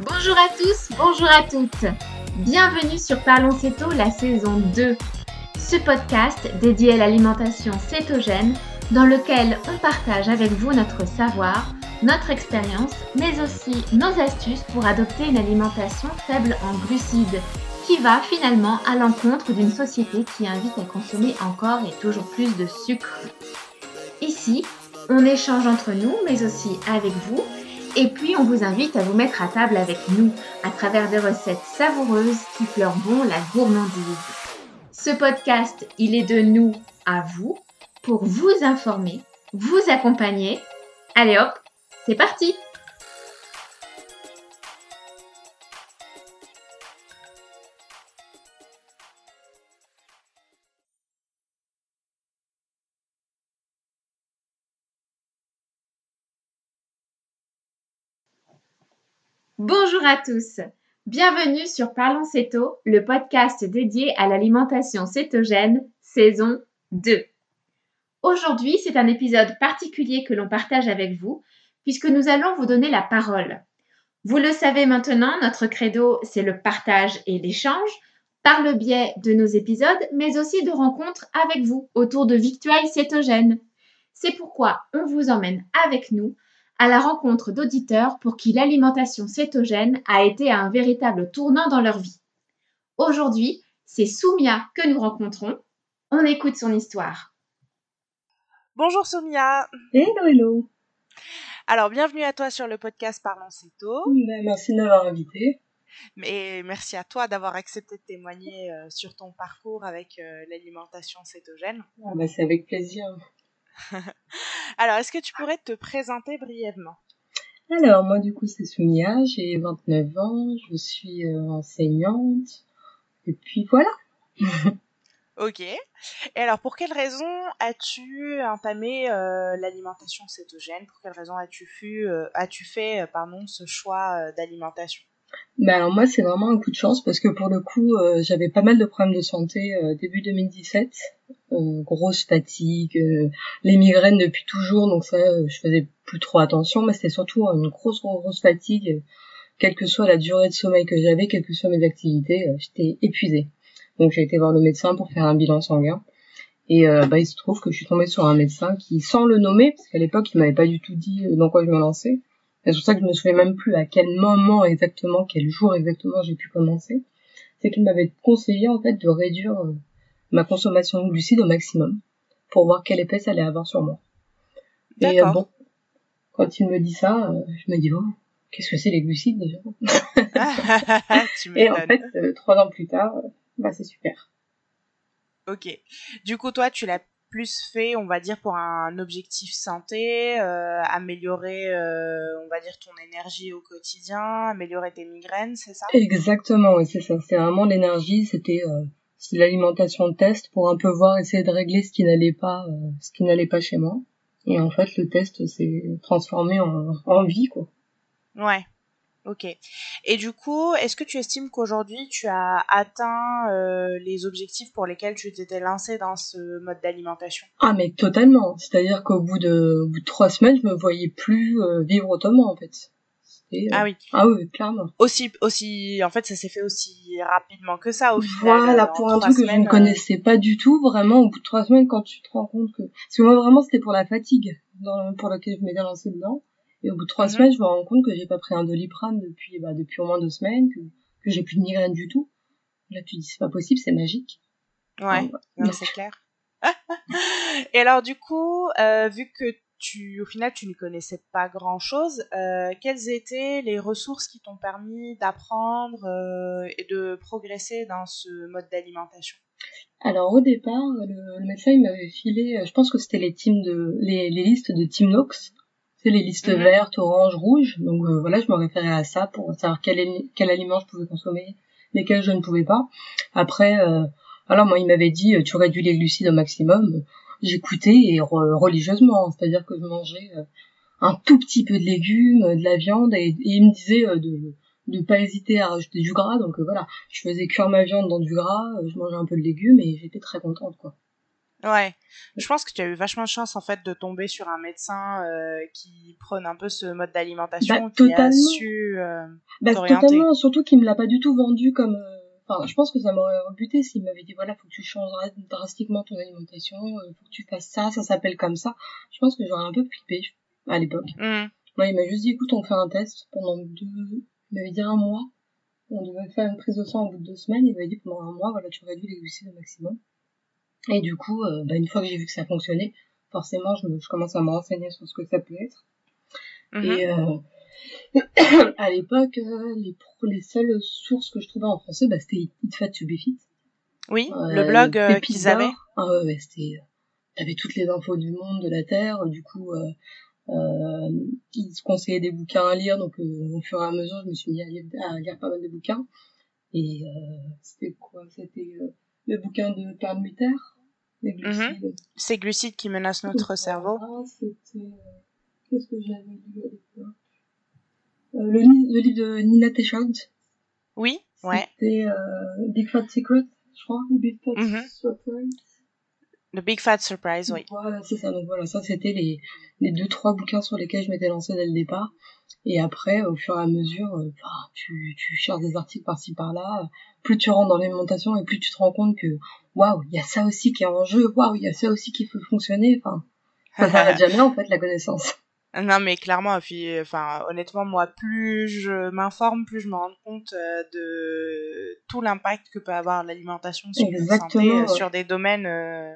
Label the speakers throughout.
Speaker 1: Bonjour à tous, bonjour à toutes. Bienvenue sur Parlons Céto, la saison 2. Ce podcast dédié à l'alimentation cétogène dans lequel on partage avec vous notre savoir, notre expérience, mais aussi nos astuces pour adopter une alimentation faible en glucides qui va finalement à l'encontre d'une société qui invite à consommer encore et toujours plus de sucre. Ici, on échange entre nous, mais aussi avec vous, et puis on vous invite à vous mettre à table avec nous à travers des recettes savoureuses qui fleurent bon la gourmandise. Ce podcast, il est de nous à vous pour vous informer, vous accompagner. Allez hop, c'est parti Bonjour à tous. Bienvenue sur Parlons Céto, le podcast dédié à l'alimentation cétogène, saison 2. Aujourd'hui, c'est un épisode particulier que l'on partage avec vous, puisque nous allons vous donner la parole. Vous le savez maintenant, notre credo, c'est le partage et l'échange, par le biais de nos épisodes, mais aussi de rencontres avec vous autour de victuailles cétogènes. C'est pourquoi on vous emmène avec nous à la rencontre d'auditeurs pour qui l'alimentation cétogène a été un véritable tournant dans leur vie. Aujourd'hui, c'est Soumia que nous rencontrons. On écoute son histoire.
Speaker 2: Bonjour Soumia.
Speaker 3: Hello, hello.
Speaker 2: Alors, bienvenue à toi sur le podcast Parlons Céto.
Speaker 3: Ben, merci de m'avoir invité.
Speaker 2: Mais merci à toi d'avoir accepté de témoigner euh, sur ton parcours avec euh, l'alimentation cétogène.
Speaker 3: Ah, ben, c'est avec plaisir.
Speaker 2: Alors, est-ce que tu pourrais te présenter brièvement?
Speaker 3: Alors, moi, du coup, c'est Soumia, j'ai 29 ans, je suis euh, enseignante, et puis voilà.
Speaker 2: ok. Et alors, pour quelle raison as-tu entamé euh, l'alimentation cétogène? Pour quelle raison as-tu euh, as-tu fait pardon, ce choix d'alimentation?
Speaker 3: Ben alors moi c'est vraiment un coup de chance parce que pour le coup euh, j'avais pas mal de problèmes de santé euh, début 2017, euh, grosse fatigue, euh, les migraines depuis toujours donc ça euh, je faisais plus trop attention mais c'était surtout une grosse grosse, grosse fatigue. Quelle que soit la durée de sommeil que j'avais, quelles que soient mes activités, euh, j'étais épuisée. Donc j'ai été voir le médecin pour faire un bilan sanguin. Et bah il se trouve que je suis tombée sur un médecin qui sans le nommer parce qu'à l'époque il m'avait pas du tout dit dans quoi je me lançais c'est pour ça que je me souviens même plus à quel moment exactement, quel jour exactement j'ai pu commencer. C'est qu'il m'avait conseillé en fait de réduire euh, ma consommation de glucides au maximum pour voir quel effet ça allait avoir sur moi. Et euh, bon, quand il me dit ça, euh, je me dis oh, qu'est-ce que c'est les glucides déjà? Et en fait, euh, trois ans plus tard, bah c'est super.
Speaker 2: Ok. Du coup, toi, tu l'as plus fait, on va dire, pour un objectif santé, euh, améliorer, euh, on va dire, ton énergie au quotidien, améliorer tes migraines, c'est ça?
Speaker 3: Exactement, oui, c'est ça. C'est vraiment l'énergie, c'était euh, l'alimentation de test pour un peu voir, essayer de régler ce qui n'allait pas, ce qui n'allait pas chez moi. Et en fait, le test s'est transformé en, en vie, quoi.
Speaker 2: Ouais. Ok. Et du coup, est-ce que tu estimes qu'aujourd'hui tu as atteint euh, les objectifs pour lesquels tu t'étais lancé dans ce mode d'alimentation?
Speaker 3: Ah mais totalement. C'est-à-dire qu'au bout de, au bout de trois semaines, je me voyais plus euh, vivre autrement en fait.
Speaker 2: Et, euh... Ah oui.
Speaker 3: Ah oui, clairement.
Speaker 2: Aussi, aussi, en fait, ça s'est fait aussi rapidement que ça au
Speaker 3: final. Voilà, pour un truc que je ne connaissais pas du tout, vraiment, au bout de trois semaines, quand tu te rends compte que, parce que moi vraiment, c'était pour la fatigue, dans, pour laquelle je m'étais lancé dedans. Et au bout de trois mmh. semaines, je me rends compte que j'ai pas pris un doliprane depuis, bah, depuis au moins deux semaines, que, que j'ai plus de migraine du tout. Là, tu dis, c'est pas possible, c'est magique.
Speaker 2: Ouais, ouais. c'est clair. Et alors, du coup, euh, vu que tu, au final, tu ne connaissais pas grand chose, euh, quelles étaient les ressources qui t'ont permis d'apprendre euh, et de progresser dans ce mode d'alimentation?
Speaker 3: Alors, au départ, le, le médecin, il m'avait filé, je pense que c'était les teams de, les, les listes de Team Nox les listes mmh. vertes, oranges, rouges. Donc euh, voilà, je me référais à ça pour savoir quel, quel aliment je pouvais consommer, lesquels je ne pouvais pas. Après, euh, alors moi il m'avait dit tu réduis les glucides au maximum. J'écoutais et re religieusement, c'est-à-dire que je mangeais euh, un tout petit peu de légumes, de la viande, et, et il me disait euh, de de pas hésiter à rajouter du gras. Donc euh, voilà, je faisais cuire ma viande dans du gras, je mangeais un peu de légumes et j'étais très contente quoi.
Speaker 2: Ouais, je pense que tu as eu vachement de chance en fait de tomber sur un médecin euh, qui prône un peu ce mode d'alimentation,
Speaker 3: Bah,
Speaker 2: qui a
Speaker 3: totalement.
Speaker 2: su. euh,
Speaker 3: Bah, totalement, surtout qu'il me l'a pas du tout vendu comme. euh, Enfin, je pense que ça m'aurait rebuté s'il m'avait dit voilà, faut que tu changes dra- drastiquement ton alimentation, euh, faut que tu fasses ça, ça s'appelle comme ça. Je pense que j'aurais un peu flippé à l'époque. Moi, il m'a juste dit écoute, on fait un test pendant deux. Il m'avait dit un mois. On devait faire une prise de sang au bout de deux semaines. Il m'avait dit pendant un mois, voilà, tu réduis les glucides au maximum. Et du coup, euh, bah, une fois que j'ai vu que ça fonctionnait, forcément, je, me, je commence à me renseigner sur ce que ça peut être.
Speaker 2: mhm.
Speaker 3: Et euh, à l'époque, euh, les, les seules sources que je trouvais en français, bah, c'était Eat Fat to Be Fit.
Speaker 2: Oui, le blog euh,
Speaker 3: Pépites
Speaker 2: qu'ils avaient.
Speaker 3: Ah ouais, ouais, c'était... T'avais toutes les infos du monde, de la Terre, du coup... Euh, euh, ils se conseillaient des bouquins à lire, donc euh, au fur et à mesure, je me suis mis à lire, à lire pas mal de bouquins. Et euh, c'était quoi? C'était euh, le bouquin de Karl Mutter, les glucides.
Speaker 2: Ces glucides qui menacent notre cerveau.
Speaker 3: Ah, c'était... euh, Qu'est-ce que j'avais lu à l'époque? Euh, le, li- le livre de Nina Teicholz.
Speaker 2: Oui, ouais.
Speaker 3: C'était euh, Big Fat Secret, je crois, Big Fat
Speaker 2: Mhm. The Big Fat Surprise, oui.
Speaker 3: Voilà, c'est ça. Donc voilà, ça c'était les, les deux trois bouquins sur lesquels je m'étais lancée dès le départ. Et après, au fur et à mesure, euh, bah, tu, tu cherches des articles par-ci par-là. Plus tu rentres dans l'alimentation et plus tu te rends compte que waouh, il y a ça aussi qui est en jeu. Waouh, il y a ça aussi qui peut fonctionner. Enfin, ça s'arrête jamais en fait la connaissance.
Speaker 2: Non, mais clairement, puis, enfin, honnêtement, moi, plus je m'informe, plus je me rends compte euh, de tout l'impact que peut avoir l'alimentation sur la santé,
Speaker 3: ouais.
Speaker 2: sur des domaines. euh,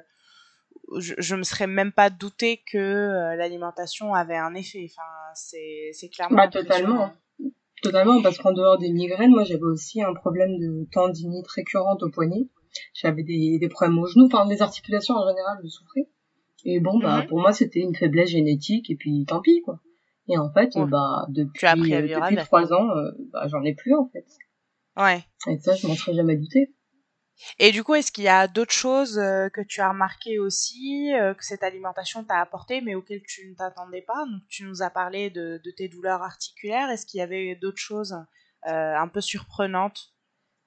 Speaker 2: je, je me serais même pas douté que euh, l'alimentation avait un effet. Enfin, c'est c'est clairement.
Speaker 3: Bah, totalement. Totalement, parce qu'en dehors des migraines, moi j'avais aussi un problème de tendinite récurrente au poignet. J'avais des, des problèmes aux genoux, enfin les articulations en général je souffrais. Et bon, bah
Speaker 2: Mhm.
Speaker 3: pour moi c'était une faiblesse génétique et puis tant pis quoi. Et en fait,
Speaker 2: Ouais.
Speaker 3: bah depuis, euh, depuis trois ans, euh, bah, j'en ai plus en fait.
Speaker 2: Ouais.
Speaker 3: Et ça, je m'en serais jamais douté.
Speaker 2: Et du coup, est-ce qu'il y a d'autres choses euh, que tu as remarqué aussi, euh, que cette alimentation t'a apporté, mais auxquelles tu ne t'attendais pas? Donc, tu nous as parlé de, de tes douleurs articulaires. Est-ce qu'il y avait d'autres choses euh, un peu surprenantes?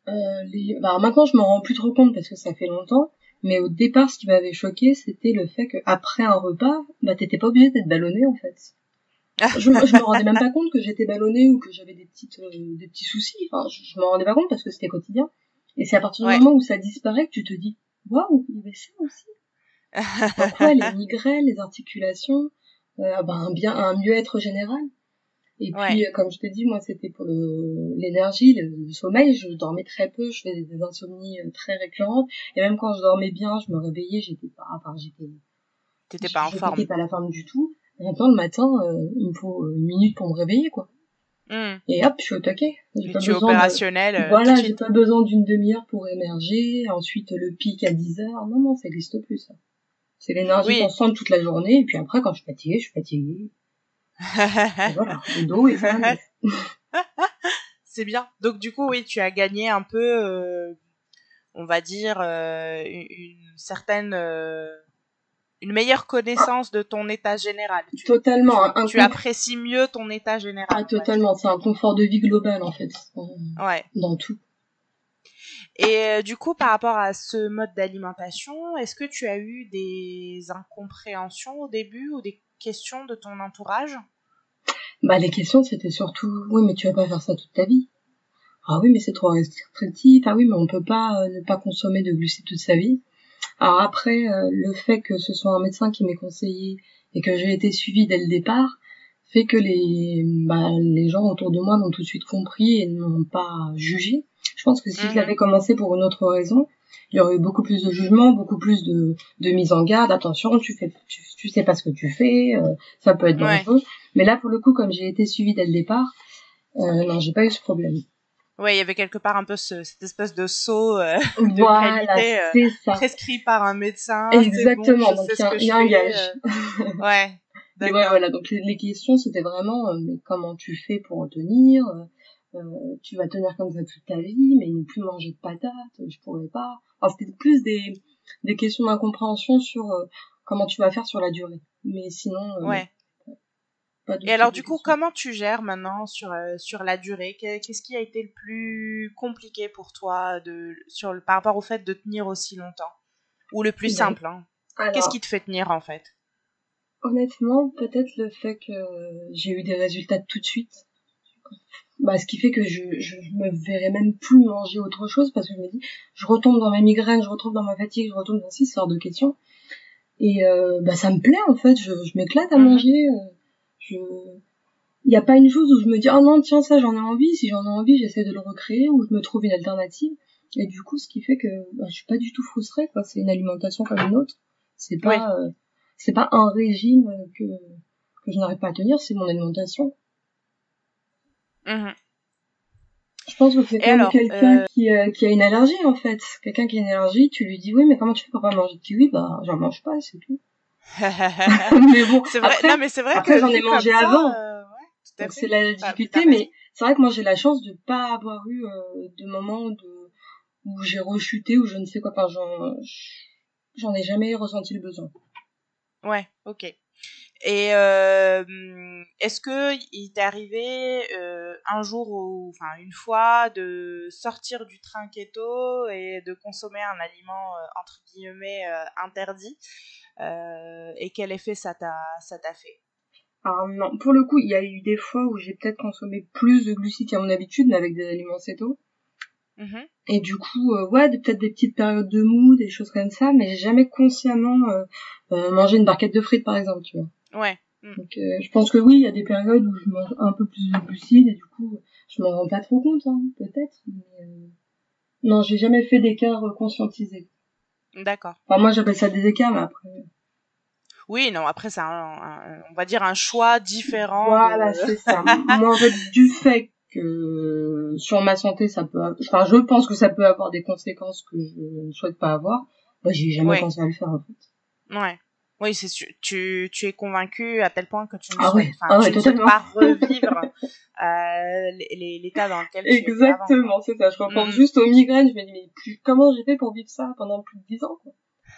Speaker 3: Euh, les... bah, maintenant, je m'en rends plus trop compte parce que ça fait longtemps. Mais au départ, ce qui m'avait choqué, c'était le fait qu'après un repas, bah, t'étais pas obligé d'être ballonné, en fait. je, je me rendais même pas compte que j'étais ballonnée ou que j'avais des petites, euh, des petits soucis. Enfin, je, je me rendais pas compte parce que c'était quotidien. Et c'est à partir
Speaker 2: Ouais.
Speaker 3: du moment où ça disparaît que tu te dis, waouh, il y avait ça aussi. Ouais, les migraines, les articulations, euh, bah, un bien, un mieux-être général. Et puis,
Speaker 2: Ouais.
Speaker 3: comme je t'ai dit, moi, c'était pour le- l'énergie, le, le sommeil. Je dormais très peu, je faisais des insomnies euh, très récurrentes. Et même quand je dormais bien, je me réveillais, j'étais pas, enfin, j'étais,
Speaker 2: T'étais pas en forme.
Speaker 3: J'étais pas à la forme du tout. Et maintenant, le matin, euh, il me faut une minute pour me réveiller, quoi.
Speaker 2: Hmm.
Speaker 3: Et hop, je suis au taquet. J'ai pas
Speaker 2: tu
Speaker 3: besoin
Speaker 2: opérationnel. euh,
Speaker 3: Voilà, j'ai pas besoin d'une demi-heure pour émerger. Ensuite, le pic à 10 heures. Non, non, ça n'existe plus, ça. C'est l'énergie
Speaker 2: Oui.
Speaker 3: constante toute la journée. Et puis après, quand je suis fatiguée, je suis fatiguée. Et voilà, le dos et ça.
Speaker 2: C'est bien. Donc du coup, oui, tu as gagné un peu, euh, on va dire, euh, une, une certaine, euh, une meilleure connaissance de ton état général. Tu,
Speaker 3: Totalement.
Speaker 2: tu
Speaker 3: confort-
Speaker 2: apprécies mieux ton état général.
Speaker 3: Ah, totalement. C'est un confort de vie global, en fait.
Speaker 2: Ouais.
Speaker 3: dans tout.
Speaker 2: Et euh, du coup, par rapport à ce mode d'alimentation, est-ce que tu as eu des incompréhensions au début ou des questions de ton entourage?
Speaker 3: Bah, les questions, c'était surtout, oui, mais tu vas pas faire ça toute ta vie? Ah oui, mais c'est trop restrictif. Ah oui, mais on peut pas euh, ne pas consommer de glucides toute sa vie. Alors après, euh, le fait que ce soit un médecin qui m'ait conseillé et que j'ai été suivie dès le départ fait que les, bah, les gens autour de moi l'ont tout de suite compris et n'ont pas jugé. Je pense que si
Speaker 2: Mhm.
Speaker 3: je l'avais commencé pour une autre raison, il y aurait eu beaucoup plus de jugement, beaucoup plus de, de mise en garde. Attention, tu fais, tu, tu sais pas ce que tu fais, euh, ça peut être
Speaker 2: Ouais.
Speaker 3: dangereux. Mais là, pour le coup, comme j'ai été suivie dès le départ, euh, non, j'ai pas eu ce problème.
Speaker 2: Ouais, il y avait quelque part un peu ce- cette espèce de saut euh, de
Speaker 3: Voilà,
Speaker 2: qualité euh, prescrit par un médecin.
Speaker 3: Exactement,
Speaker 2: bon,
Speaker 3: donc il y a- un gage.
Speaker 2: euh, ouais.
Speaker 3: Mais ouais, voilà, donc les, les questions, c'était vraiment, euh, mais comment tu fais pour tenir euh, euh, Tu vas tenir comme ça toute ta vie, mais ne plus manger de patates, je pourrais pas. Enfin, c'était plus des, des questions d'incompréhension sur comment tu vas faire sur la durée. Mais sinon,
Speaker 2: Ouais. Et alors, du coup, comment tu gères maintenant sur, euh, sur la durée? Qu'est- Qu'est-ce qui a été le plus compliqué pour toi de, sur le, par rapport au fait de tenir aussi longtemps? Ou le plus
Speaker 3: Ben,
Speaker 2: simple hein? Qu'est-ce qui te fait tenir en fait?
Speaker 3: Honnêtement, peut-être le fait que j'ai eu des résultats tout de suite. Bah, ce qui fait que je, je, me verrais même plus manger autre chose parce que je me dis, je retombe dans ma migraine, je retombe dans ma fatigue, je retombe dans six sortes de questions. Et euh, bah, ça me plaît en fait, je, je m'éclate à mhm. manger. Euh, je, il n'y a pas une chose où je me dis oh non tiens ça j'en ai envie. Si j'en ai envie j'essaie de le recréer ou je me trouve une alternative. Et du coup ce qui fait que bah, je suis pas du tout frustrée quoi. C'est une alimentation comme une autre. C'est pas euh, c'est pas un régime que que je n'arrive pas à tenir c'est mon alimentation.
Speaker 2: Mhm.
Speaker 3: je pense que c'est comme quelqu'un euh, qui, euh, qui a une allergie en fait. Quelqu'un qui a une allergie tu lui dis oui mais comment tu fais pour pas manger de kiwi? Bah j'en mange pas c'est tout
Speaker 2: mais bon c'est vrai non mais c'est vrai
Speaker 3: après j'en ai mangé avant donc c'est la difficulté, mais c'est vrai que moi j'ai la chance de pas avoir eu euh, de moments de où j'ai rechuté ou je ne sais quoi. Enfin, j'en j'en ai jamais ressenti le besoin.
Speaker 2: Ouais, ok. Et euh, est-ce que il t'est arrivé euh, un jour ou enfin une fois de sortir du train keto et de consommer un aliment euh, entre guillemets euh, interdit? Et quel effet ça t'a ça t'a fait?
Speaker 3: Alors non, pour le coup, il y a eu des fois où j'ai peut-être consommé plus de glucides qu'à mon habitude, mais avec des aliments céto. Mm-hmm. Et du coup, euh, ouais, peut-être des petites périodes de mou, des choses comme ça, mais j'ai jamais consciemment euh, euh, mangé une barquette de frites, par exemple, tu vois.
Speaker 2: Ouais.
Speaker 3: Mm. Donc, je pense que oui, il y a des périodes où je mange un peu plus de glucides et du coup, je m'en rends pas trop compte, hein, peut-être. Mais, non, j'ai jamais fait d'écart conscientisé.
Speaker 2: D'accord.
Speaker 3: Enfin, moi, j'appelle ça des écarts, mais après.
Speaker 2: Oui, non, après, c'est un, on va dire un choix différent.
Speaker 3: Voilà, c'est ça. Moi, en fait, du fait que sur ma santé, ça peut, enfin, je pense que ça peut avoir des conséquences que je ne souhaite pas avoir, bah, j'ai jamais pensé à le faire, en fait.
Speaker 2: Ouais. Oui, c'est. Tu, tu es convaincu à tel point que tu ne
Speaker 3: ah
Speaker 2: souhaites,
Speaker 3: ah
Speaker 2: tu ne souhaites pas revivre euh, l'état dans lequel tu
Speaker 3: Exactement, c'est ça. Je repense mm. juste aux migraines. Je me dis, mais plus, comment j'ai fait pour vivre ça pendant plus de dix ans quoi?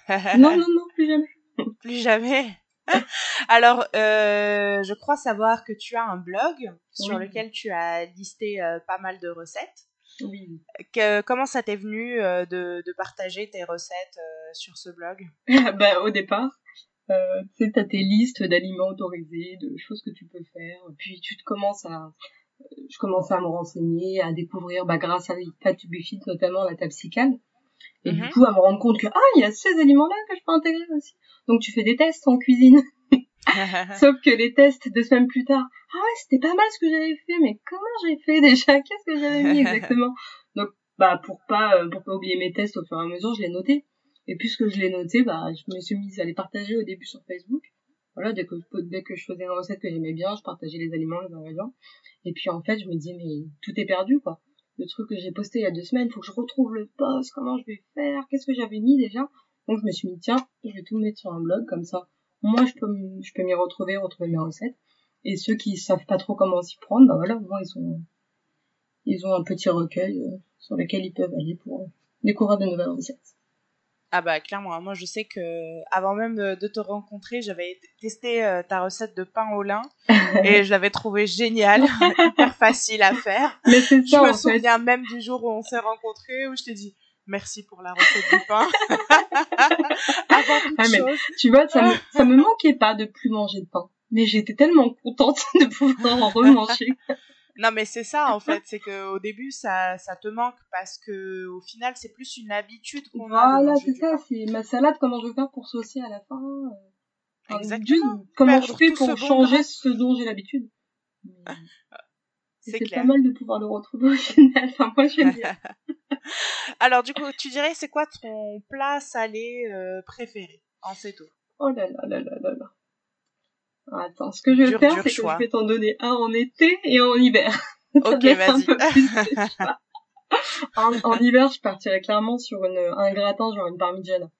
Speaker 3: Non, non, non, plus jamais.
Speaker 2: Plus jamais. Alors, euh, je crois savoir que tu as un blog sur lequel tu as listé euh, pas mal de recettes.
Speaker 3: Oui.
Speaker 2: Que, comment ça t'est venu euh, de, de, partager tes recettes sur ce blog?
Speaker 3: Bah, Au départ, tu sais, as tes listes d'aliments autorisés, de choses que tu peux faire. Puis tu te commences à... Je commence à me renseigner, à découvrir, bah, grâce à Fat notamment la tapsicale. Et du mm-hmm. coup, à me rendre compte que, ah, il y a ces aliments-là que je peux intégrer aussi. Donc tu fais des tests en cuisine. Sauf que les tests deux semaines plus tard, ah ouais, c'était pas mal ce que j'avais fait, mais comment j'ai fait déjà? Qu'est-ce que j'avais mis exactement? Donc bah pour pas euh, pour pas oublier mes tests au fur et à mesure, je l'ai noté. Et puisque je l'ai noté, bah je me suis mise à les partager au début sur Facebook. Voilà, dès que je faisais une recette que j'aimais bien, je partageais les aliments, les ingrédients. Et puis en fait, je me disais mais tout est perdu quoi. Le truc que j'ai posté il y a deux semaines, faut que je retrouve le post, comment je vais faire, qu'est-ce que j'avais mis déjà? Donc je me suis dit tiens, je vais tout mettre sur un blog comme ça. Moi je peux je peux m'y retrouver, retrouver mes recettes. Et ceux qui savent pas trop comment s'y prendre, bah voilà, moins ils ont ils ont un petit recueil euh, sur lequel ils peuvent aller pour découvrir de nouvelles recettes.
Speaker 2: Ah bah clairement, moi je sais que avant même de, te rencontrer, j'avais testé euh, ta recette de pain au lin et je l'avais trouvé géniale, hyper facile à faire.
Speaker 3: Mais c'est
Speaker 2: ça,
Speaker 3: je
Speaker 2: me souviens même du jour où on s'est rencontrés où je t'ai dit Merci pour la recette du pain. Avant toute ah, chose.
Speaker 3: Tu vois, ça me, ça me manquait pas de plus manger de pain. Mais j'étais tellement contente de pouvoir en remanger.
Speaker 2: Non, mais c'est ça, en fait. C'est qu'au début, ça, ça te manque parce que, au final, c'est plus une habitude qu'on
Speaker 3: a. Voilà, c'est ça. C'est ma salade, comment je vais faire pour saucer à la fin.
Speaker 2: Euh, Exactement.
Speaker 3: comment je fais pour changer ce dont j'ai l'habitude. C'est pas mal de pouvoir le retrouver au final. Enfin, moi, j'aime bien.
Speaker 2: Alors, du coup, tu dirais, c'est quoi ton plat salé euh, préféré en céto
Speaker 3: Oh là là là là là là. Attends, ce que je vais faire, c'est que je vais t'en donner un en été et un en hiver.
Speaker 2: ok, vas-y.
Speaker 3: en, hiver, je partirais clairement sur une, un gratin, genre une parmigiana.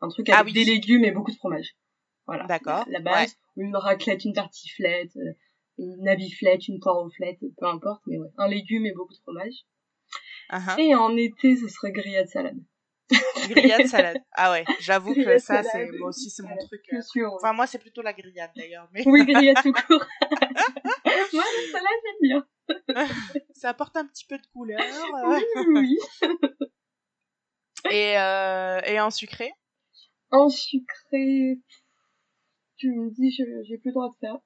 Speaker 3: Un truc avec ah des légumes et beaucoup de fromage. Voilà.
Speaker 2: D'accord.
Speaker 3: La base. Une raclette, une tartiflette, euh, une naviflette, une poiroflette, peu importe, mais ouais. Un légume et beaucoup de fromage. Uh-huh. Et en été, ce serait grillade salade.
Speaker 2: Grillade salade. Ah ouais, j'avoue que ça, c'est moi aussi, c'est mon truc. Euh, enfin, moi, c'est plutôt la grillade d'ailleurs. Mais...
Speaker 3: Oui, grillade tout court. moi, la salade, j'aime bien.
Speaker 2: ça apporte un petit peu de couleur.
Speaker 3: Oui, oui.
Speaker 2: et, euh, et en sucré?
Speaker 3: En sucré, tu me dis, j'ai plus le droit de faire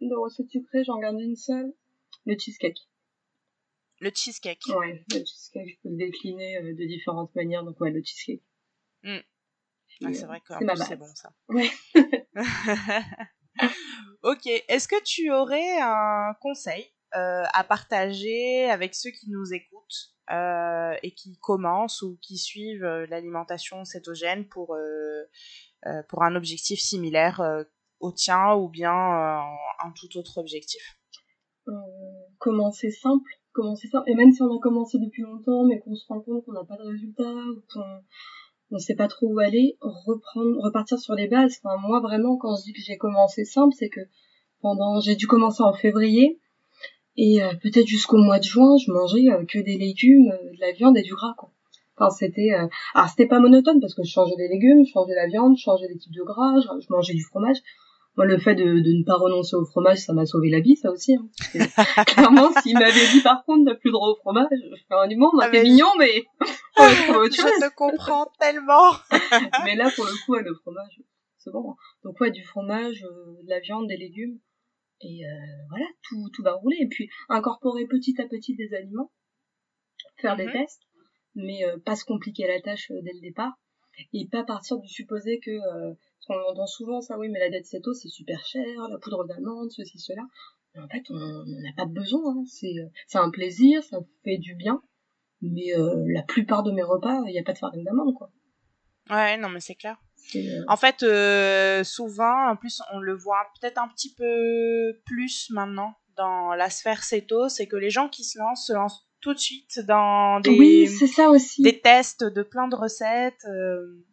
Speaker 3: de recettes sucrées, j'en garde une seule, le cheesecake.
Speaker 2: Le cheesecake.
Speaker 3: Ouais, le cheesecake, je peux le décliner euh, de différentes manières, donc ouais, le cheesecake.
Speaker 2: Mm. c'est vrai que c'est bon ça.
Speaker 3: Ouais.
Speaker 2: ok, est-ce que tu aurais un conseil euh, à partager avec ceux qui nous écoutent euh, et qui commencent ou qui suivent euh, l'alimentation cétogène pour, euh, euh, pour un objectif similaire au tien ou bien un tout autre objectif?
Speaker 3: Commencer simple, Et même si on a commencé depuis longtemps mais qu'on se rend compte qu'on n'a pas de résultat ou qu'on on sait pas trop où aller, reprendre, repartir sur les bases. Moi vraiment, quand je dis que j'ai commencé simple, c'est que pendant, j'ai dû commencer en février et euh, peut-être jusqu'au mois de juin, je mangeais euh, que des légumes, euh, de la viande et du gras, quoi. Enfin, c'était, alors c'était pas monotone parce que je changeais des légumes, je changeais la viande, je changeais des types de gras, je, mangeais du fromage. Moi, le fait de, de, ne pas renoncer au fromage, ça m'a sauvé la vie, ça aussi. Hein. clairement, s'il m'avait dit par contre, t'as plus droit au fromage, je ferais du monde, ah, c'est mignon, mais
Speaker 2: je te comprends tellement.
Speaker 3: mais là, pour le coup, le fromage, c'est bon. Hein. Donc ouais, du fromage, de la viande, des légumes. Et euh, voilà, tout, tout va rouler. Et puis incorporer petit à petit des aliments, faire des mhm. tests, mais euh, pas se compliquer la tâche euh, dès le départ. Et pas partir du supposé que, on entend souvent ça, oui, mais la dette céto c'est super cher, la poudre d'amande, ceci, cela. Mais en fait, on n'a pas besoin. Hein. C'est, c'est un plaisir, ça fait du bien. Mais la plupart de mes repas, il n'y a pas de farine d'amande, quoi.
Speaker 2: Ouais, non, mais c'est clair. Euh, en fait, euh, souvent, en plus, on le voit peut-être un petit peu plus maintenant dans la sphère céto, c'est que les gens qui se lancent se lancent tout de suite dans des,
Speaker 3: oui, ça aussi.
Speaker 2: des tests de plein de recettes. Euh.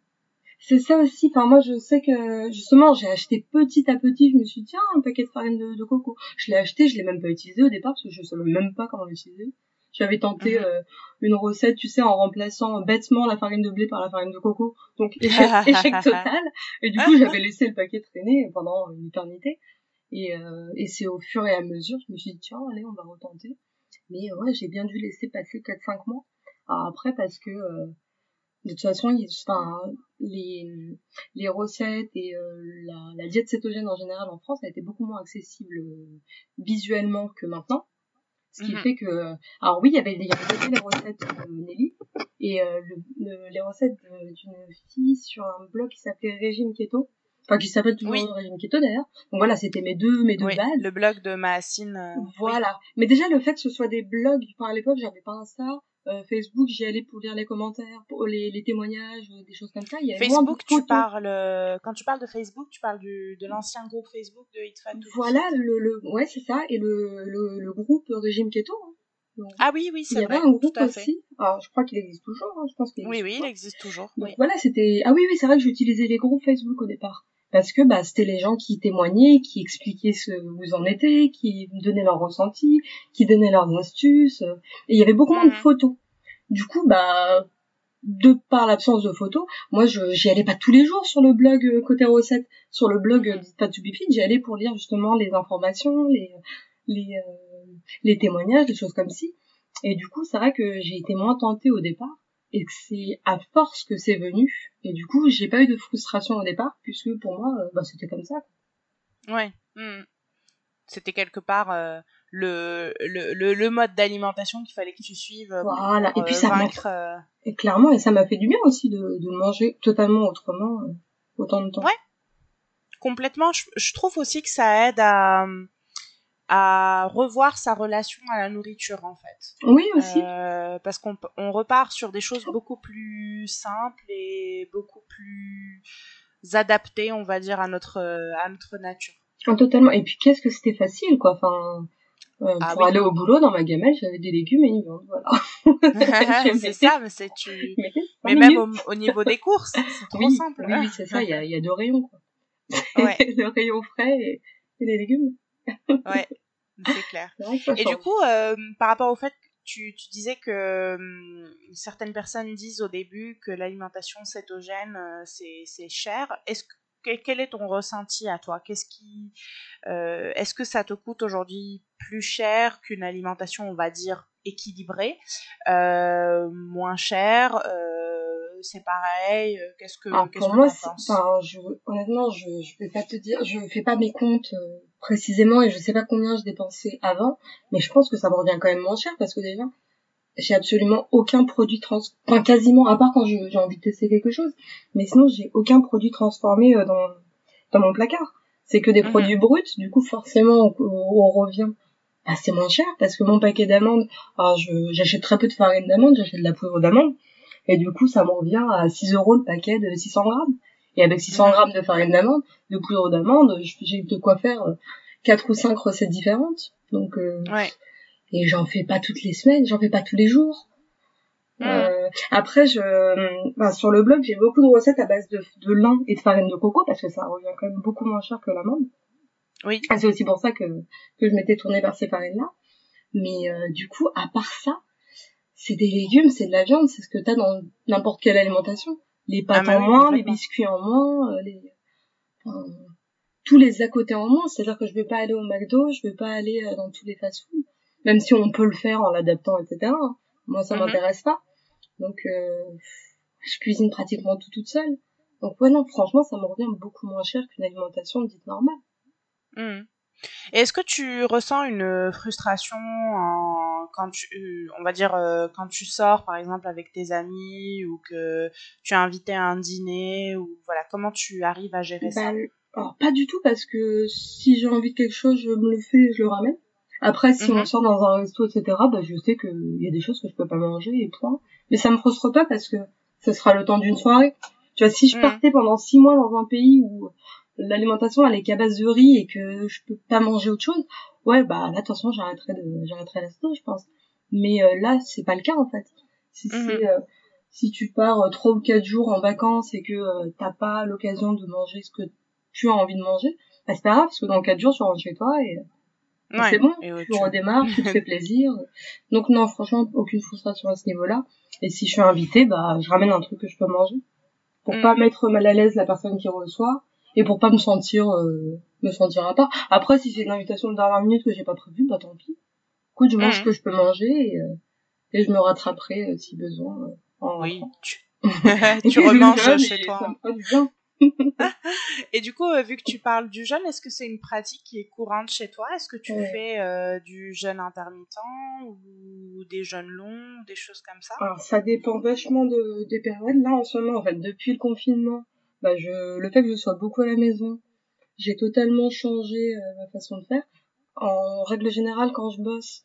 Speaker 3: C'est ça aussi. Enfin, moi, je sais que justement, j'ai acheté petit à petit. Je me suis dit, tiens, un paquet de farine de, de coco. Je l'ai acheté, je l'ai même pas utilisé au départ parce que je savais même pas comment l'utiliser. J'avais tenté mhm. euh, une recette, tu sais, en remplaçant bêtement la farine de blé par la farine de coco. Donc échec, total. Et du coup, j'avais laissé le paquet traîner pendant une éternité. Et, euh, et c'est au fur et à mesure, je me suis dit, tiens, allez, on va retenter. Mais ouais, j'ai bien dû laisser passer 4-5 mois. Alors après, parce que euh, de toute façon, il, enfin, les, les recettes et la, la diète cétogène en général en France a été beaucoup moins accessible visuellement que maintenant. Ce qui mhm. fait que, alors oui, il y avait, il y avait les recettes de Nelly et euh, le, les recettes d'une fille sur un blog qui s'appelait Régime Keto, enfin qui s'appelle toujours Régime Keto d'ailleurs. Donc voilà, c'était mes deux mes deux bases.
Speaker 2: Le blog de Massine. Euh,
Speaker 3: voilà. Mais déjà le fait que ce soit des blogs, enfin à l'époque j'avais pas ça, euh, Facebook, j'y allais pour lire les commentaires, pour les, les témoignages, euh, des choses comme ça. Il y
Speaker 2: Facebook, tu parles, euh, quand tu parles de Facebook, tu parles du, de l'ancien groupe Facebook de Hitfan.
Speaker 3: Voilà, le, le, ouais, c'est ça, et le, le, le groupe Régime Keto.
Speaker 2: Hein. ah oui, oui, c'est
Speaker 3: vrai. Il y avait un groupe aussi. Alors, je crois qu'il existe toujours, hein, je pense qu'il
Speaker 2: Oui, oui, il existe toujours.
Speaker 3: Donc voilà, c'était, ah oui, oui, c'est vrai que j'utilisais les groupes Facebook au départ. Parce que, bah, c'était les gens qui témoignaient, qui expliquaient ce que vous en étiez, qui donnaient leurs ressentis, qui donnaient leurs astuces. Et il y avait beaucoup moins de mhm. photos. Du coup, bah, de par l'absence de photos, moi je j'y allais pas tous les jours sur le blog euh, côté recette, sur le blog euh, Pas to Be j'y allais pour lire justement les informations, les les euh, les témoignages, des choses comme ci. Et du coup, c'est vrai que j'ai été moins tentée au départ et que c'est à force que c'est venu. Et du coup, j'ai pas eu de frustration au départ puisque pour moi, bah c'était comme ça.
Speaker 2: Ouais. Hmm. C'était quelque part le, le, le, mode d'alimentation qu'il fallait que tu suives.
Speaker 3: Euh, voilà, et puis euh, ça vaincre, euh, Et clairement, et ça m'a fait du bien aussi de, de manger totalement autrement autant de temps.
Speaker 2: Ouais, complètement. Je, je, trouve aussi que ça aide à, à revoir sa relation à la nourriture en fait.
Speaker 3: Oui aussi.
Speaker 2: parce qu'on on repart sur des choses beaucoup plus simples et beaucoup plus adaptées, on va dire, à notre, à notre nature.
Speaker 3: totalement. Et puis qu'est-ce que c'était facile quoi. Enfin, euh, ah pour aller au boulot, dans ma gamelle, j'avais des légumes et une viande, voilà.
Speaker 2: c'est ça, mais c'est tu. Mais, même au, niveau des courses, c'est trop simple.
Speaker 3: Oui, oui, c'est ça. Il y a, y a deux rayons, quoi. Ouais. le rayon frais et, les légumes.
Speaker 2: Ouais, c'est clair. Et du coup, euh, par rapport au fait que tu, tu disais que hum, certaines personnes disent au début que l'alimentation cétogène euh, c'est cher. Est-ce que quel est ton ressenti à toi? Qu'est-ce qui, euh, est-ce que ça te coûte aujourd'hui plus cher qu'une alimentation, on va dire équilibrée, euh, moins cher euh, c'est pareil Qu'est-ce que,
Speaker 3: Alors,
Speaker 2: qu'est-ce
Speaker 3: pour
Speaker 2: que
Speaker 3: moi, enfin, je, honnêtement, je, je vais pas te dire, je fais pas mes comptes précisément et je sais pas combien je dépensais avant, mais je pense que ça me revient quand même moins cher parce que déjà, j'ai absolument aucun produit trans, enfin quasiment, à part quand j'ai envie de tester quelque chose, mais sinon j'ai aucun produit transformé euh, dans dans mon placard. C'est que des
Speaker 2: Mhm.
Speaker 3: produits bruts, du coup forcément on, on revient. Bah, c'est moins cher parce que mon paquet d'amandes, alors je- j'achète très peu de farine d'amande, j'achète de la poudre d'amande, et du coup ça me revient à 6 euros le paquet de 600 grammes. Et avec 600
Speaker 2: Mhm.
Speaker 3: grammes de farine d'amande, de poudre d'amande, je- j'ai de quoi faire euh, quatre ou cinq recettes différentes. Donc euh,
Speaker 2: Ouais.
Speaker 3: et j'en fais pas toutes les semaines, j'en fais pas tous les jours.
Speaker 2: Mhm.
Speaker 3: Euh, après, je, ben, sur le blog, j'ai beaucoup de recettes à base de, de lin et de farine de coco parce que ça revient quand même beaucoup moins cher que l'amande.
Speaker 2: Oui.
Speaker 3: Ah, c'est aussi pour ça que, que je m'étais tournée vers ces farines-là. Mais euh, du coup, à part ça, c'est des légumes, c'est de la viande, c'est ce que t'as dans n'importe quelle alimentation. Les pâtes
Speaker 2: Ah, bah
Speaker 3: en
Speaker 2: oui,
Speaker 3: moins, les biscuits en moins, euh, les, enfin, tous les à côté en moins. C'est-à-dire que je vais pas aller au McDo, je vais pas aller euh, dans tous les fast-foods, même si on peut le faire en l'adaptant, etc. Moi, ça
Speaker 2: Mhm.
Speaker 3: m'intéresse pas. Donc, euh, je cuisine pratiquement tout toute seule. Donc, ouais, non, franchement, ça me revient beaucoup moins cher qu'une alimentation dite normale.
Speaker 2: Et est-ce que tu ressens une frustration en- quand tu, on va dire, euh, quand tu sors par exemple avec tes amis ou que tu es invité à un dîner ou voilà, comment tu arrives à gérer ça
Speaker 3: Bah, le- alors, pas du tout, parce que si j'ai envie de quelque chose, je me le fais et je le ramène. Après, si
Speaker 2: Mhm.
Speaker 3: on sort dans un resto, etc., bah, je sais qu'il y a des choses que je peux pas manger et point. Mais ça me frustre pas parce que ce sera le temps d'une soirée. Tu vois, si je
Speaker 2: Mhm.
Speaker 3: partais pendant six mois dans un pays où l'alimentation elle est qu'à base de riz et que je peux pas manger autre chose, ouais, bah là, de toute façon, j'arrêterais de, j'arrêterais la je pense. Mais euh, là, c'est pas le cas, en fait. Si c'est, euh, si tu pars euh, trois ou quatre jours en vacances et que euh, t'as pas l'occasion de manger ce que tu as envie de manger, bah c'est pas grave, parce que dans quatre jours, tu rentres chez toi et, et
Speaker 2: Ouais.
Speaker 3: c'est bon,
Speaker 2: Et,
Speaker 3: tu
Speaker 2: tu-
Speaker 3: redémarres, tu te fais plaisir. Donc non, franchement, aucune frustration à ce niveau-là. Et si je suis invitée, bah je ramène un truc que je peux manger. Pour
Speaker 2: Mm.
Speaker 3: pas mettre mal à l'aise la personne qui reçoit et pour pas me sentir euh, me sentir à part. Après, si c'est une invitation de dernière minute que j'ai pas prévue, bah tant pis. Écoute, je mange
Speaker 2: Mm.
Speaker 3: ce que je peux manger et, euh, et je me rattraperai euh, si besoin. euh, en
Speaker 2: Oui,
Speaker 3: rentrant.
Speaker 2: tu, remanges chez toi.
Speaker 3: Ça me fera du bien.
Speaker 2: Et du coup, euh, vu que tu parles du jeûne, est-ce que c'est une pratique qui est courante chez toi? Est-ce que tu
Speaker 3: Ouais.
Speaker 2: fais euh, du jeûne intermittent ou des jeûnes longs, des choses comme ça?
Speaker 3: Alors, ça dépend vachement de, des périodes. Là, en ce moment, en fait, depuis le confinement, bah, je, le fait que je sois beaucoup à la maison, j'ai totalement changé euh, ma façon de faire. En règle générale, quand je bosse,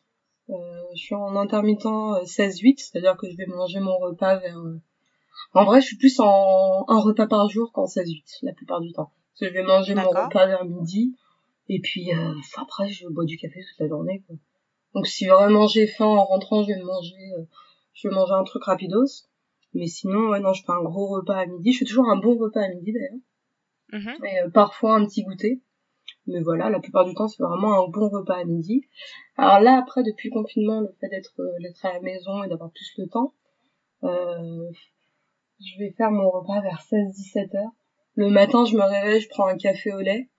Speaker 3: euh, je suis en intermittent euh, 16-8, c'est-à-dire que je vais manger mon repas vers... euh, En vrai, je suis plus en un repas par jour qu'en 16-8, la plupart du temps. Parce que je vais manger mon repas vers midi, et puis euh, après, je bois du café toute la journée. Quoi. Donc si vraiment j'ai faim en rentrant, je vais manger, euh, je vais manger un truc rapidos. Mais sinon, ouais, non, je fais un gros repas à midi. Je fais toujours un bon repas à midi d'ailleurs. Et euh, parfois un petit goûter. Mais voilà, la plupart du temps, c'est vraiment un bon repas à midi. Alors là, après, depuis le confinement, le fait d'être euh, d'être à la maison et d'avoir plus le temps, euh, je vais faire mon repas vers 16-17 heures. Le matin, je me réveille, je prends un café au lait,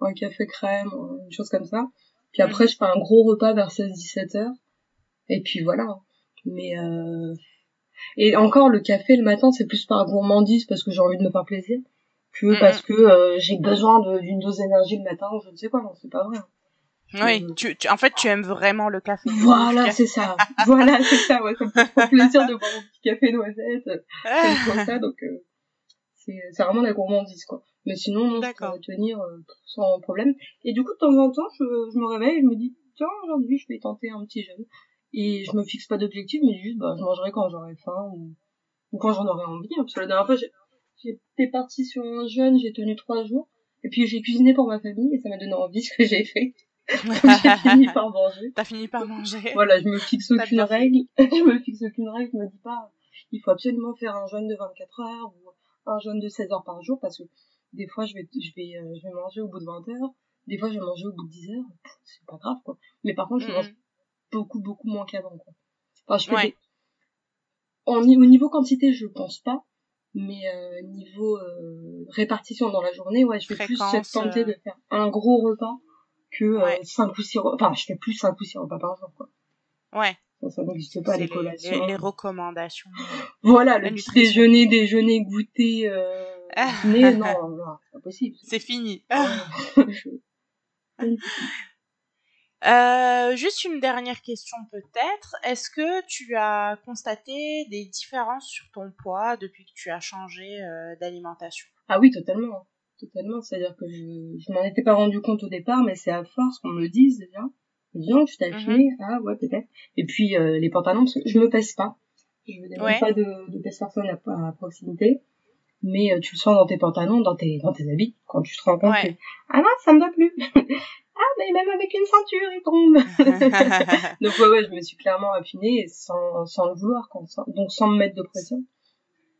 Speaker 3: un café crème, une chose comme ça. Puis après,
Speaker 2: Mhm.
Speaker 3: je fais un gros repas vers 16-17 heures. Et puis voilà. Mais euh... et encore le café le matin, c'est plus par gourmandise parce que j'ai envie de me faire plaisir que parce que euh, j'ai besoin d'une dose d'énergie le matin ou je ne sais quoi. Non, c'est pas vrai.
Speaker 2: Oui,
Speaker 3: Euh,
Speaker 2: tu, tu- en fait, tu aimes vraiment le café.
Speaker 3: Voilà, c'est ça. voilà, c'est ça. Ouais, ça me fait plaisir de boire mon petit café noisette. J'aime trop ça, donc euh, c'est c'est vraiment la gourmandise quoi. Mais sinon, non, je pourrais tenir euh, sans problème. Et du coup, de temps en temps, je, je me réveille et je me dis, tiens, aujourd'hui, je vais tenter un petit jeûne. Et je me fixe pas d'objectif, mais juste, bah, je mangerai quand j'aurai faim ou, ou quand j'en aurai envie. hein. Parce que la dernière fois, j'ai- j'étais partie sur un jeûne, j'ai tenu trois jours. Et puis j'ai cuisiné pour ma famille et ça m'a donné envie ce que j'ai fait. J'ai fini par manger.
Speaker 2: T'as fini par manger.
Speaker 3: Voilà, je me fixe aucune règle. je me fixe aucune règle. Je me dis pas, il faut absolument faire un jeûne de 24 heures ou un jeûne de 16 heures par jour parce que des fois je vais, je vais, euh, je vais manger au bout de 20 heures. Des fois je vais manger au bout de 10 heures. C'est pas grave quoi. Mais par contre je
Speaker 2: Mhm.
Speaker 3: mange beaucoup beaucoup moins qu'avant quoi. Enfin je fais
Speaker 2: Ouais.
Speaker 3: des... en, au niveau quantité je pense pas. Mais euh, niveau euh, répartition dans la journée, ouais, je vais plus
Speaker 2: Fréquence,
Speaker 3: tenter
Speaker 2: euh,
Speaker 3: de faire un gros repas que
Speaker 2: Ouais.
Speaker 3: 5 ou 6 repas. Enfin, je fais plus 5 ou 6 repas par jour, quoi.
Speaker 2: Ouais.
Speaker 3: ça n'existe pas les collations.
Speaker 2: Les, recommandations.
Speaker 3: Voilà, le petit déjeuner, déjeuner, goûter, euh, dîner, non, non, c'est pas possible.
Speaker 2: C'est fini. Euh, juste une dernière question peut-être. Est-ce que tu as constaté des différences sur ton poids depuis que tu as changé euh, d'alimentation?
Speaker 3: Ah oui, totalement. Totalement. C'est-à-dire que je, je m'en étais pas rendu compte au départ, mais c'est à force qu'on me le dise déjà. Bien, tu t'as affiné. Ah ouais, peut-être. Et puis euh, les pantalons, parce que je me pèse pas. Je ne ouais. pas de, de pèse personne à, à proximité mais tu le sens dans tes pantalons, dans tes dans tes habits, quand tu te rends compte que ah non ça me va plus, ah mais même avec une ceinture il tombe. Donc ouais, ouais je me suis clairement affinée sans, sans le vouloir donc sans me mettre de pression.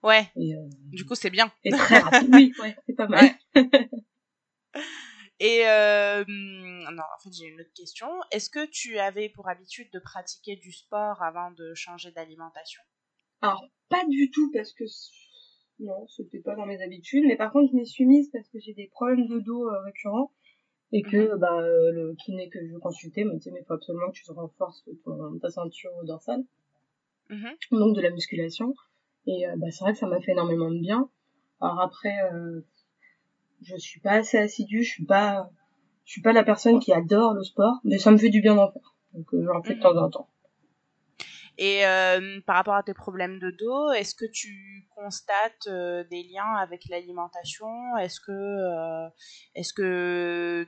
Speaker 2: Ouais. Euh, du coup c'est bien.
Speaker 3: et très rapide. Oui ouais c'est pas mal.
Speaker 2: Et euh, non en fait j'ai une autre question. Est-ce que tu avais pour habitude de pratiquer du sport avant de changer d'alimentation?
Speaker 3: Alors pas du tout parce que non c'était pas dans mes habitudes. Mais par contre je m'y suis mise parce que j'ai des problèmes de dos euh, récurrents et que bah euh, le kiné que je consultais me disait mais faut absolument que tu te renforces ton, ta ceinture dorsale. Mm donc de la musculation. Et euh, bah c'est vrai que ça m'a fait énormément de bien. Alors après euh, je suis pas assez assidue je suis pas je suis pas la personne qui adore le sport mais ça me fait du bien d'en faire. Donc j'en fais de temps en temps.
Speaker 2: Et euh, par rapport à tes problèmes de dos, est-ce que tu constates des liens avec l'alimentation? Est-ce que, euh, est-ce que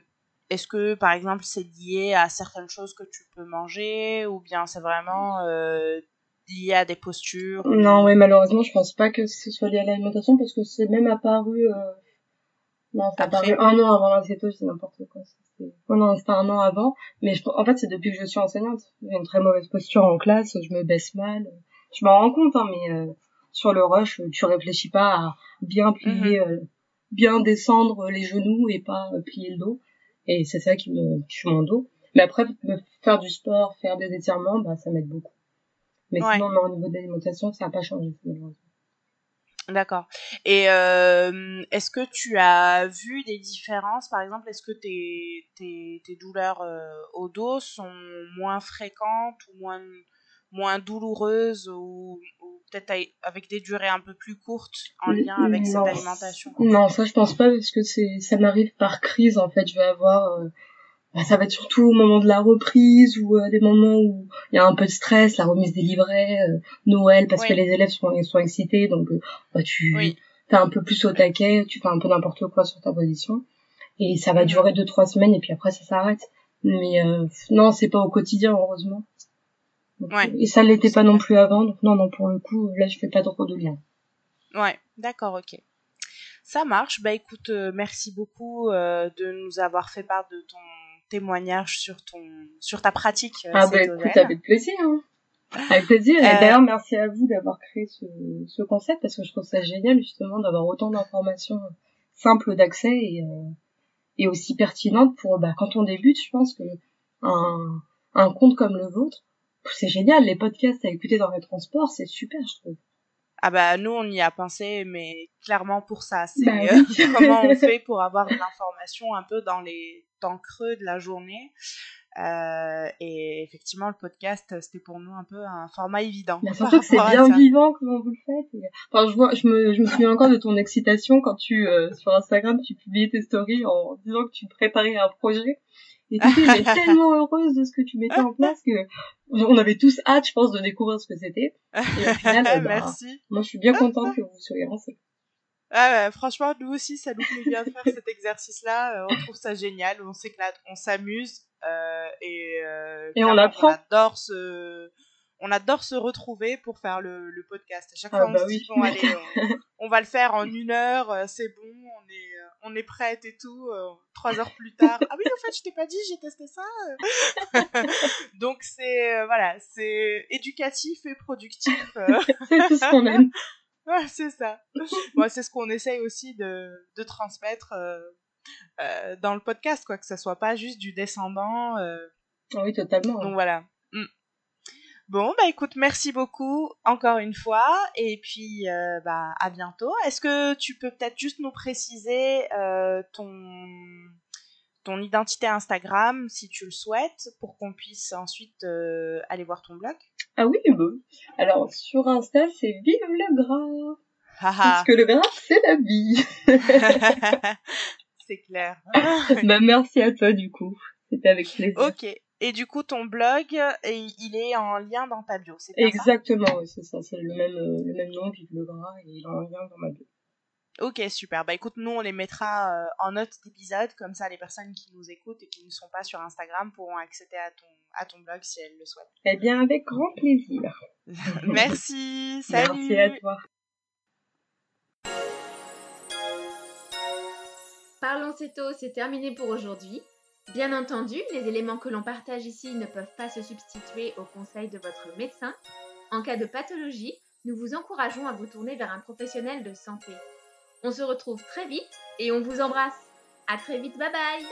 Speaker 2: est-ce que, par exemple, c'est lié à certaines choses que tu peux manger ou bien c'est vraiment euh, lié à des postures?
Speaker 3: Non, oui, malheureusement, je pense pas que ce soit lié à l'alimentation parce que c'est même apparu. Euh... Non, c'est apparu un an avant la cétose, c'est n'importe quoi. Oh non, c'était un an avant. Mais je... en fait, c'est depuis que je suis enseignante. J'ai une très mauvaise posture en classe, je me baisse mal. Je m'en rends compte, hein, mais euh, sur le rush, tu réfléchis pas à bien plier, mhm. euh, bien descendre les genoux et pas euh, plier le dos. Et c'est ça qui me tue mon dos. Mais après, faire du sport, faire des étirements, bah, ça m'aide beaucoup. Mais sinon, au niveau de l'alimentation, ça n'a pas changé,
Speaker 2: D'accord. Et euh, est-ce que tu as vu des différences? Par exemple, est-ce que tes, tes, tes douleurs euh, au dos sont moins fréquentes ou moins, moins douloureuses ou, ou peut-être avec des durées un peu plus courtes en lien avec cette alimentation
Speaker 3: Non, ça je pense pas parce que c'est ça m'arrive par crise en fait. Je vais avoir euh, bah, ça va être surtout au moment de la reprise ou euh, des moments où il y a un peu de stress, la remise des livrets, euh, Noël parce que les élèves sont sont excités donc bah, tu oui. un peu plus au taquet, tu fais un peu n'importe quoi sur ta position et ça va mhm. durer deux trois semaines et puis après ça s'arrête. Mais non, c'est pas au quotidien heureusement.
Speaker 2: Ouais.
Speaker 3: Et ça l'était pas non plus avant, donc non, non, pour le coup, là, je fais pas trop de lien.
Speaker 2: Ouais, d'accord, ok. Ça marche. Bah écoute, euh, merci beaucoup euh, de nous avoir fait part de ton témoignage sur ton, sur ta pratique.
Speaker 3: Euh, ah bah écoute, avec plaisir. Hein. Avec plaisir. Et d'ailleurs, merci à vous d'avoir créé ce, ce concept parce que je trouve ça génial justement d'avoir autant d'informations simples d'accès et, et aussi pertinentes pour bah, quand on débute. Je pense que un, un compte comme le vôtre c'est génial, les podcasts à écouter dans les transports, c'est super, je trouve.
Speaker 2: Ah bah nous on y a pensé, mais clairement pour ça, c'est bah euh, comment on fait pour avoir de l'information un peu dans les temps creux de la journée. Euh, et effectivement, le podcast, c'était pour nous un peu un format évident.
Speaker 3: Mais surtout que c'est bien vivant comment vous le faites. Enfin, je vois, je me, je me souviens encore de ton excitation quand tu, euh, sur Instagram, tu publiais tes stories en disant que tu préparais un projet. Et tu étais tellement heureuse de ce que tu mettais en place que on avait tous hâte, je pense, de découvrir ce que c'était. Et au final, bah,
Speaker 2: Merci.
Speaker 3: moi, je suis bien contente que vous soyez lancés.
Speaker 2: Ah ouais, franchement, nous aussi, ça nous plaît bien de faire cet exercice-là. Euh, on trouve ça génial, on s'éclate, on s'amuse euh, et, euh,
Speaker 3: et on apprend.
Speaker 2: On adore se, on adore se retrouver pour faire le, le podcast. À chaque ah fois, on bah se dit bon, allez, on, on, va le faire en une heure, euh, c'est bon, on est on est prête et tout. Euh, trois heures plus tard, ah oui, en fait, je t'ai pas dit, j'ai testé ça. Donc c'est euh, voilà, c'est éducatif et productif.
Speaker 3: Euh. c'est tout ce qu'on aime.
Speaker 2: Ouais, c'est ça. Moi, c'est ce qu'on essaye aussi de, de transmettre dans le podcast, quoi, que ça soit pas juste du descendant.
Speaker 3: Oui, totalement.
Speaker 2: Donc voilà. Bon, bah écoute, merci beaucoup encore une fois, et puis euh, bah à bientôt. Est-ce que tu peux peut-être juste nous préciser euh, ton ton identité Instagram si tu le souhaites pour qu'on puisse ensuite euh, aller voir ton blog?
Speaker 3: Ah oui, bon. alors sur Insta c'est Vive le gras Parce que le gras c'est la vie
Speaker 2: C'est clair.
Speaker 3: bah, merci à toi du coup, c'était avec plaisir.
Speaker 2: Ok, et du coup ton blog il est en lien dans ta bio, c'est
Speaker 3: Exactement, c'est ça, c'est le même, euh, le même nom, Vive le gras, et il est en lien dans ma bio.
Speaker 2: Ok, super. Bah écoute, nous on les mettra euh, en note d'épisode, comme ça les personnes qui nous écoutent et qui ne sont pas sur Instagram pourront accéder à ton, à ton blog si elles le souhaitent.
Speaker 3: Eh bien, avec grand plaisir.
Speaker 2: Merci, salut.
Speaker 3: Merci à toi.
Speaker 1: Parlons Céto, c'est terminé pour aujourd'hui. Bien entendu, les éléments que l'on partage ici ne peuvent pas se substituer aux conseils de votre médecin. En cas de pathologie, nous vous encourageons à vous tourner vers un professionnel de santé. On se retrouve très vite et on vous embrasse. À très vite, bye bye